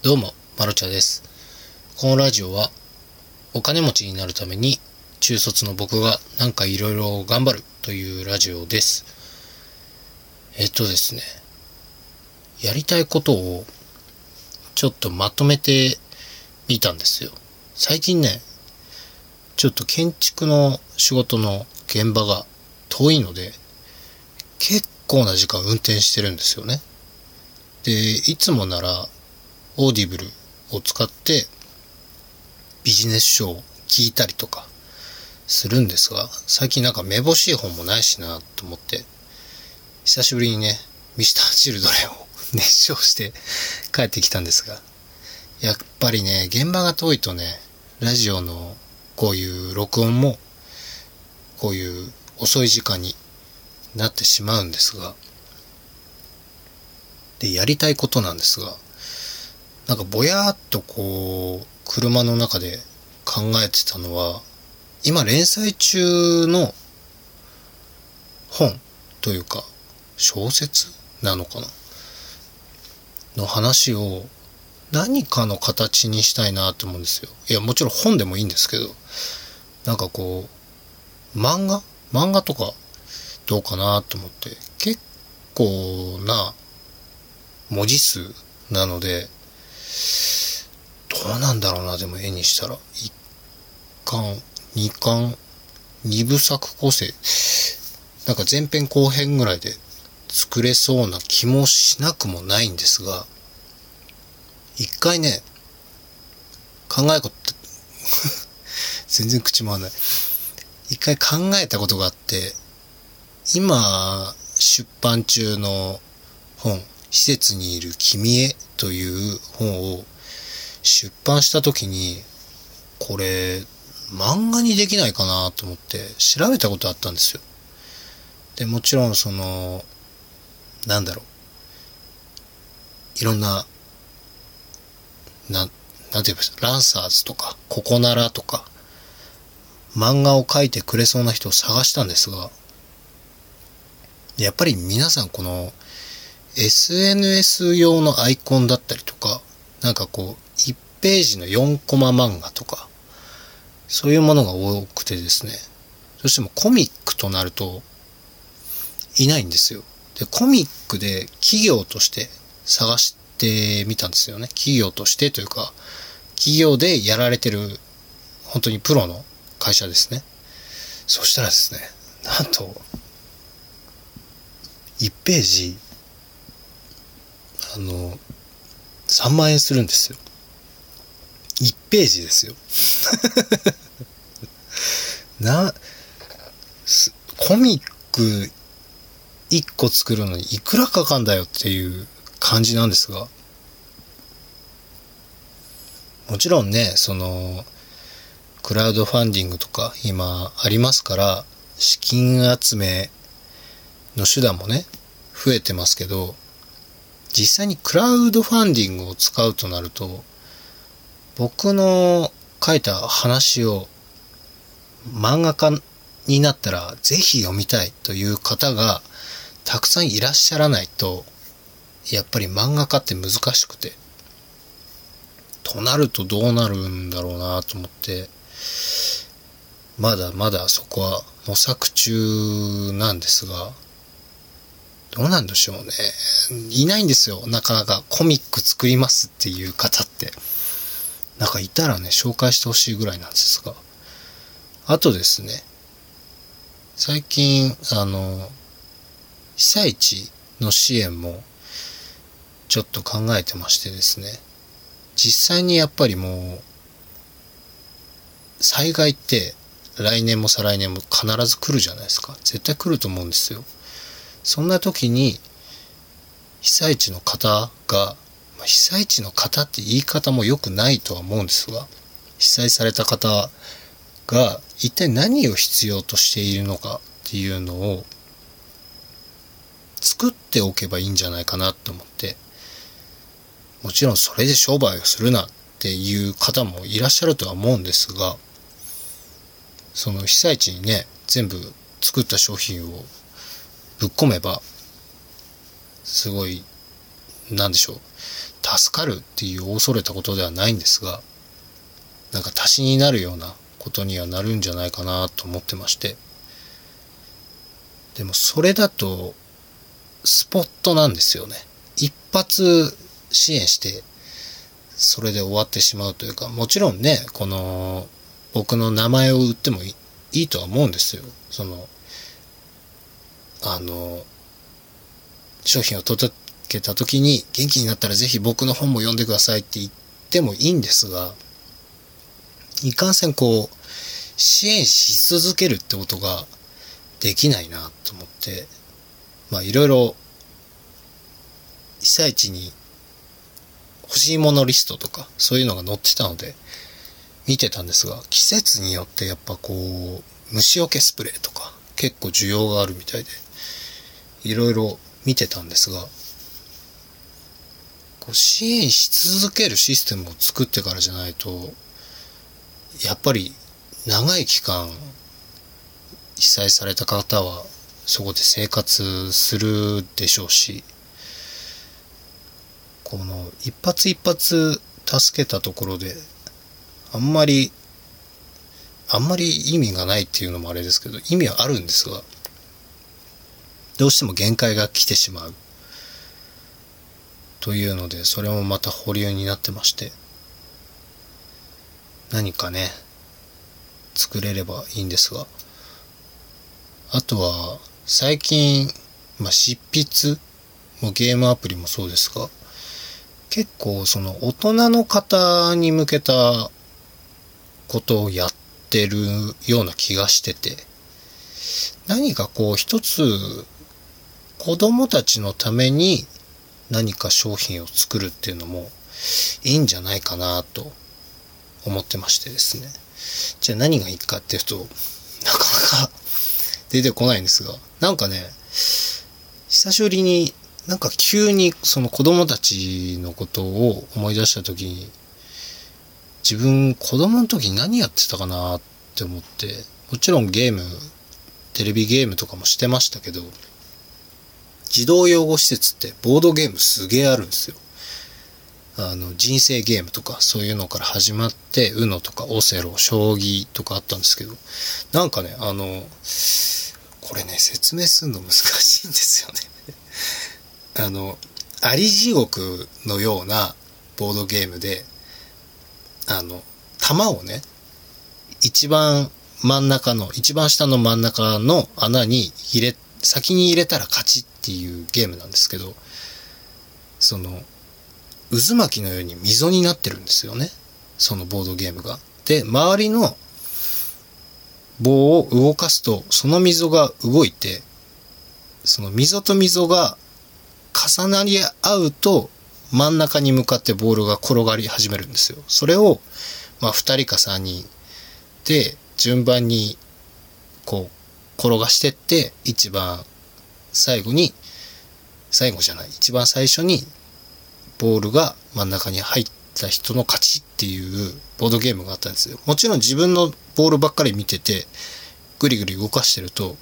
どうも、まろちゃです。このラジオは、お金持ちになるために、中卒の僕がなんかいろいろ頑張るというラジオです。えっとですね、やりたいことを、ちょっとまとめてみたんですよ。最近ね、ちょっと建築の仕事の現場が遠いので、結構な時間運転してるんですよね。で、いつもなら、オーディブルを使って、ビジネス書を聞いたりとかするんですが、最近なんかめぼしい本もないしなと思って、久しぶりにね、ミスターチルドレンを 熱唱して帰ってきたんですが、やっぱりね、現場が遠いとね、ラジオのこういう録音も、こういう遅い時間になってしまうんですが、で、やりたいことなんですが、なんかぼやーっとこう、車の中で考えてたのは、今連載中の本というか、小説なのかな？の話を何かの形にしたいなと思うんですよ。いや、もちろん本でもいいんですけど、なんかこう、漫画？漫画とかどうかなと思って、結構な文字数なので、どうなんだろうな、でも絵にしたら。1巻、2巻、2部作構成。なんか前編後編ぐらいで作れそうな気もしなくもないんですが、一回ね、考えこと、全然口回らない。一回考えたことがあって、今、出版中の本、施設にいる君へという本を出版した時に、これ、漫画にできないかなと思って調べたことあったんですよ。で、もちろんその、なんだろう。いろんな、な、なんて言いましたランサーズとか、ココナラとか、漫画を描いてくれそうな人を探したんですが、やっぱり皆さんこの SNS 用のアイコンだったりとか、なんかこう、1ページの4コマ漫画とか、そういうものが多くてですね、どうしてもコミックとなると、いないんですよ。で、コミックで企業として探してみたんですよね。企業としてというか、企業でやられてる、本当にプロの会社ですね。そしたらですね、なんと、1ページ、あの、3万円するんですよ。1ページですよ。な、コミック1個作るのにいくらかかんだよっていう感じなんですが、もちろんね、その、クラウドファンディングとか今ありますから、資金集めの手段もね、増えてますけど、実際にクラウドファンディングを使うとなると、僕の書いた話を漫画家になったらぜひ読みたいという方がたくさんいらっしゃらないと、やっぱり漫画家って難しくて、となるとどうなるんだろうなと思って、まだまだそこは模索中なんですが、どうなんでしょうね。いないんですよ。なかなかコミック作りますっていう方って。なんかいたらね、紹介してほしいぐらいなんですが。あとですね、最近、あの、被災地の支援もちょっと考えてましてですね、実際にやっぱりもう、災害って来年も再来年も必ず来るじゃないですか。絶対来ると思うんですよ。そんな時に、被災地の方が、まあ被災地の方って言い方も良くないとは思うんですが、被災された方が一体何を必要としているのかっていうのを作っておけばいいんじゃないかなと思って、もちろんそれで商売をするなっていう方もいらっしゃるとは思うんですが、その被災地にね、全部作った商品をぶっ込めば、すごい、なんでしょう、助かるっていう恐れたことではないんですが、なんか足しになるようなことにはなるんじゃないかなと思ってまして。でもそれだと、スポットなんですよね。一発支援して、それで終わってしまうというか、もちろんね、この、僕の名前を売ってもいいとは思うんですよ。その、あの、商品を届けた時に元気になったらぜひ僕の本も読んでくださいって言ってもいいんですが、いかんせんこう、支援し続けるってことができないなと思って、まあいろいろ被災地に欲しいものリストとかそういうのが載ってたので見てたんですが季節によってやっぱこう虫除けスプレーとか結構需要があるみたいで。いろいろ見てたんですがこう支援し続けるシステムを作ってからじゃないとやっぱり長い期間被災された方はそこで生活するでしょうしこの一発一発助けたところであんまりあんまり意味がないっていうのもあれですけど意味はあるんですがどうしても限界が来てしまう。というのでそれもまた保留になってまして。何かね作れればいいんですが。あとは最近、まあ、執筆もゲームアプリもそうですが。結構その大人の方に向けたことをやってるような気がしてて、何かこう一つ子供たちのために何か商品を作るっていうのもいいんじゃないかなと思ってましてですね。じゃあ何がいいかっていうと、なかなか出てこないんですが、なんかね、久しぶりになんか急にその子供たちのことを思い出した時に、自分子供の時何やってたかなって思って、もちろんゲーム、テレビゲームとかもしてましたけど、児童養護施設ってボードゲームすげえあるんですよ。あの、人生ゲームとかそういうのから始まって、UNO とかオセロ、将棋とかあったんですけど、なんかね、あの、これね、説明するの難しいんですよね あの、あり地獄のようなボードゲームで、あの、弾をね、一番真ん中の、一番下の真ん中の穴に入れ、先に入れたら勝ちっていうゲームなんですけど、その、渦巻きのように溝になってるんですよね。そのボードゲームが。で、周りの棒を動かすと、その溝が動いて、その溝と溝が重なり合うと真ん中に向かってボールが転がり始めるんですよ。それを、まあ、2人か3人で順番にこう転がしてって一番最後に最後じゃない一番最初にボールが真ん中に入った人の勝ちっていうボードゲームがあったんですよ。もちろん自分のボールばっかり見ててぐりぐり動かしてると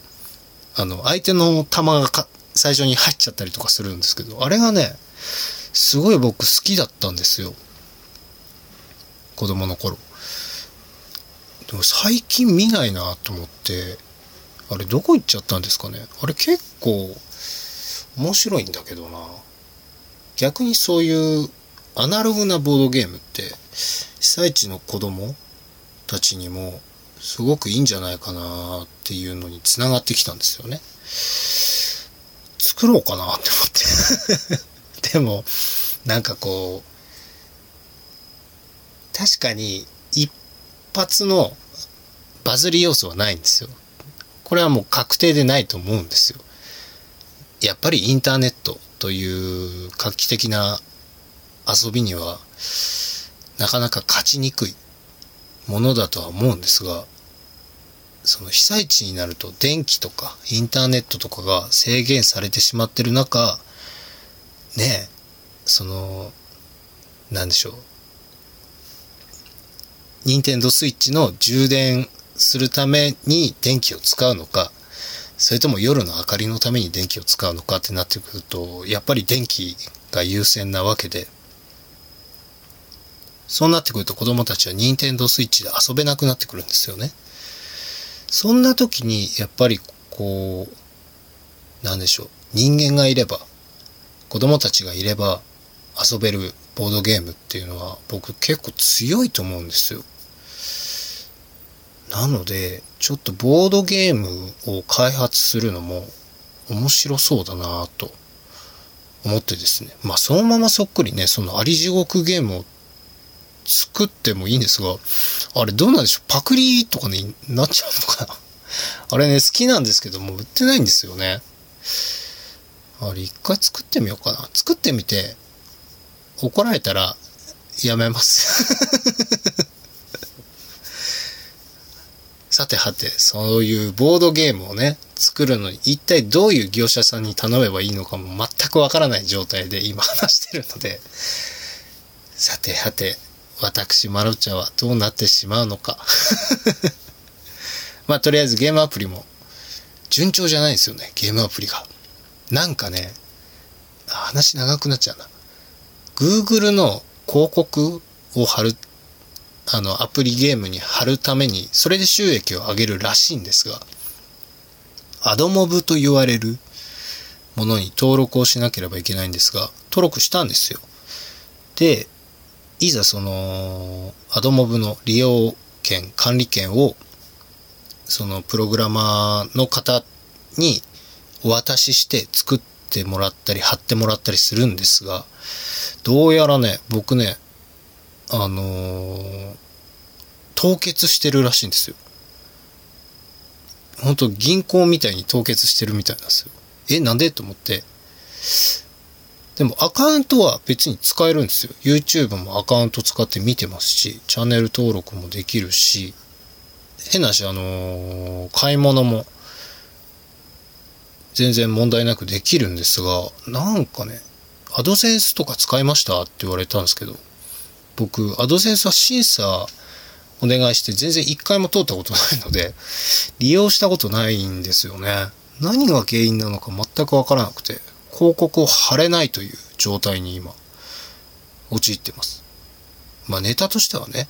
あの相手の球が最初に入っちゃったりとかするんですけど、あれがね、すごい僕好きだったんですよ。子供の頃。でも最近見ないなと思って、あれどこ行っちゃったんですかね？あれ結構面白いんだけどな。逆にそういうアナログなボードゲームって被災地の子供たちにもすごくいいんじゃないかなっていうのにつながってきたんですよね。作ろうかなって思って でも、なんかこう、確かに一発のバズり要素はないんですよ。これはもう確定でないと思うんですよ。やっぱりインターネットという画期的な遊びにはなかなか勝ちにくいものだとは思うんですが、その被災地になると電気とかインターネットとかが制限されてしまってる中、ねえその、なんでしょう。ニンテンドスイッチの充電するために電気を使うのか、それとも夜の明かりのために電気を使うのかってなってくると、やっぱり電気が優先なわけで、そうなってくると子供たちは任天堂スイッチで遊べなくなってくるんですよね。そんな時に、やっぱりこう、なんでしょう。人間がいれば、子供たちがいれば遊べるボードゲームっていうのは僕結構強いと思うんですよ。なので、ちょっとボードゲームを開発するのも面白そうだなと思ってですね。まあそのままそっくりね、そのあり地獄ゲームを作ってもいいんですが、あれどうなんでしょう？パクリとかになっちゃうのかな？あれね、好きなんですけども、売ってないんですよね。あれ、一回作ってみようかな。作ってみて、怒られたら、やめますさてはて、そういうボードゲームをね、作るのに一体どういう業者さんに頼めばいいのかも全くわからない状態で今話してるので、さてはて、私、マロチャはどうなってしまうのか。まあ、とりあえずゲームアプリも順調じゃないんですよね、ゲームアプリが。なんかね、話長くなっちゃうな。Google の広告を貼るあの、アプリゲームに貼るために、それで収益を上げるらしいんですが、アドモブと言われるものに登録をしなければいけないんですが、登録したんですよ。で、いざその、アドモブの利用権、管理権を、そのプログラマーの方にお渡しして作ってもらったり貼ってもらったりするんですが、どうやらね、僕ね、あのー、凍結してるらしいんですよ。本当銀行みたいに凍結してるみたいなんですよ。え、なんで？と思って。でもアカウントは別に使えるんですよ。YouTube もアカウント使って見てますし、チャンネル登録もできるし、変なし、あのー、買い物も全然問題なくできるんですが、なんかね、アドセンスとか使いました？って言われたんですけど、僕、アドセンスは審査お願いして全然一回も通ったことないので、利用したことないんですよね。何が原因なのか全くわからなくて、広告を貼れないという状態に今、陥ってます。まあネタとしてはね、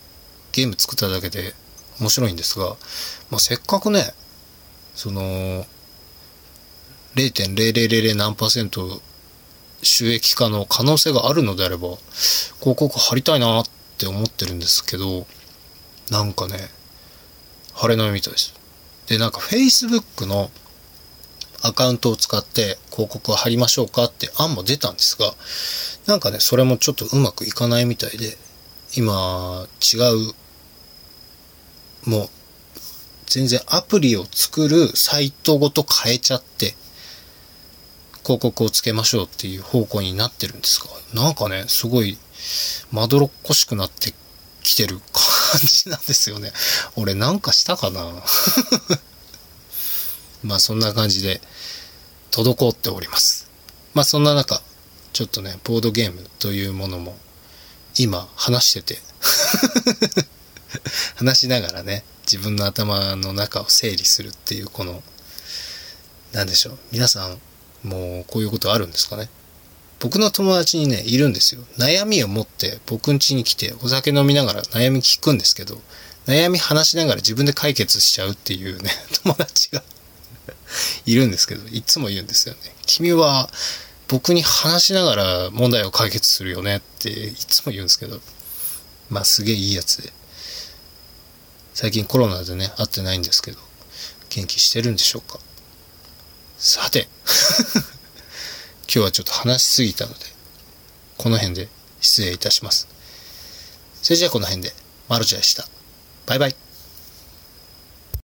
ゲーム作っただけで面白いんですが、まあせっかくね、その、0.0000何パーセント収益化の可能性があるのであれば、広告貼りたいなって思ってるんですけど、なんかね、貼れないみたいです。で、なんか Facebook のアカウントを使って広告を貼りましょうかって案も出たんですが、なんかね、それもちょっとうまくいかないみたいで、今、違う、もう、全然アプリを作るサイトごと変えちゃって、広告をつけましょうっていう方向になってるんですが、なんかね、すごい、まどろっこしくなってきてる感じなんですよね。俺なんかしたかな？まあそんな感じで、滞っております。まあそんな中、ちょっとね、ボードゲームというものも、今話してて 話しながらね、自分の頭の中を整理するっていうこの、なんでしょう。皆さん、もうこういうことあるんですかね？僕の友達にね、いるんですよ。悩みを持って僕ん家に来てお酒飲みながら悩み聞くんですけど、悩み話しながら自分で解決しちゃうっていうね、友達が いるんですけど、いつも言うんですよね。君は僕に話しながら問題を解決するよねっていつも言うんですけど、まあすげえいいやつで。最近コロナでね、会ってないんですけど、元気してるんでしょうか？さて 今日はちょっと話しすぎたので、この辺で失礼いたします。それじゃあこの辺で、マルチでした。バイバイ。